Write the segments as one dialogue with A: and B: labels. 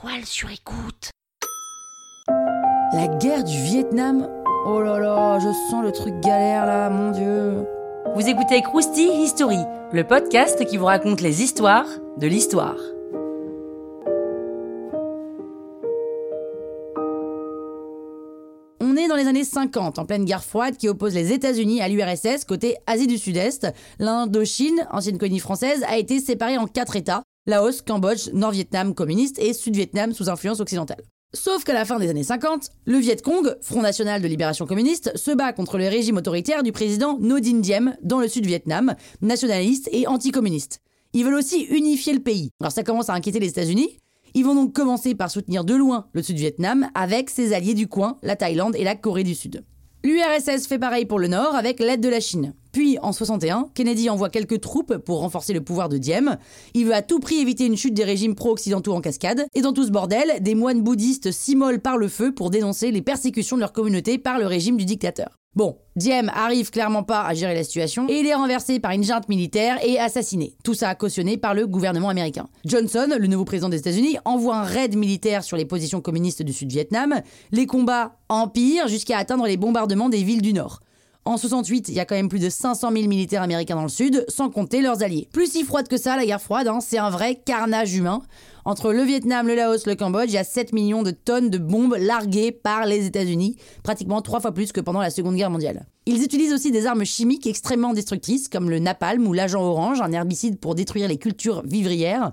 A: toile sur écoute.
B: La guerre du Vietnam Oh là là, je sens le truc galère là, mon dieu.
C: Vous écoutez Krusty History, le podcast qui vous raconte les histoires de l'histoire.
B: On est dans les années 50, en pleine guerre froide qui oppose les États-Unis à l'URSS côté Asie du Sud-Est. L'Indochine, ancienne colonie française, a été séparée en quatre États Laos, Cambodge, Nord-Vietnam communiste et Sud-Vietnam sous influence occidentale. Sauf qu'à la fin des années 50, le Viet Cong, Front National de Libération Communiste, se bat contre le régime autoritaire du président Ngo Dinh Diem dans le Sud-Vietnam, nationaliste et anticommuniste. Ils veulent aussi unifier le pays. Alors ça commence à inquiéter les États-Unis. Ils vont donc commencer par soutenir de loin le Sud-Vietnam avec ses alliés du coin, la Thaïlande et la Corée du Sud. L'URSS fait pareil pour le Nord avec l'aide de la Chine. Puis, en 61, Kennedy envoie quelques troupes pour renforcer le pouvoir de Diem. Il veut à tout prix éviter une chute des régimes pro-occidentaux en cascade. Et dans tout ce bordel, des moines bouddhistes s'immolent par le feu pour dénoncer les persécutions de leur communauté par le régime du dictateur. Bon, Diem arrive clairement pas à gérer la situation et il est renversé par une junte militaire et assassiné. Tout ça cautionné par le gouvernement américain. Johnson, le nouveau président des États-Unis, envoie un raid militaire sur les positions communistes du Sud-Vietnam. Les combats empirent jusqu'à atteindre les bombardements des villes du Nord. En 68, il y a quand même plus de 500 000 militaires américains dans le sud, sans compter leurs alliés. Plus si froide que ça, la guerre froide, hein, c'est un vrai carnage humain. Entre le Vietnam, le Laos, le Cambodge, il y a 7 millions de tonnes de bombes larguées par les États-Unis, pratiquement trois fois plus que pendant la Seconde Guerre mondiale. Ils utilisent aussi des armes chimiques extrêmement destructrices, comme le napalm ou l'agent orange, un herbicide pour détruire les cultures vivrières.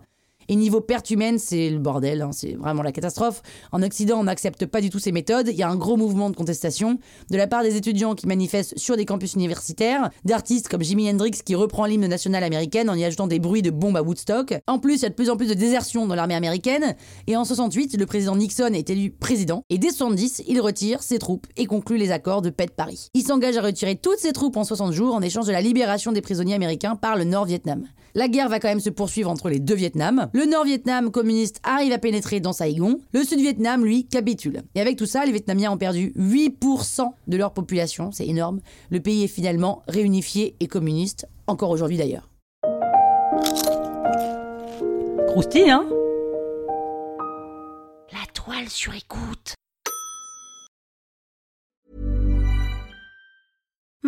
B: Et niveau perte humaine, c'est le bordel, hein, c'est vraiment la catastrophe. En Occident, on n'accepte pas du tout ces méthodes. Il y a un gros mouvement de contestation de la part des étudiants qui manifestent sur des campus universitaires, d'artistes comme Jimi Hendrix qui reprend l'hymne national américaine en y ajoutant des bruits de bombes à Woodstock. En plus, il y a de plus en plus de désertion dans l'armée américaine. Et en 68, le président Nixon est élu président. Et dès 70, il retire ses troupes et conclut les accords de paix de Paris. Il s'engage à retirer toutes ses troupes en 60 jours en échange de la libération des prisonniers américains par le Nord-Vietnam. La guerre va quand même se poursuivre entre les deux Vietnams. Le Nord-Vietnam communiste arrive à pénétrer dans Saigon. Le Sud-Vietnam, lui, capitule. Et avec tout ça, les Vietnamiens ont perdu 8% de leur population. C'est énorme. Le pays est finalement réunifié et communiste, encore aujourd'hui d'ailleurs.
C: Croustille, hein?
A: La toile sur écoute.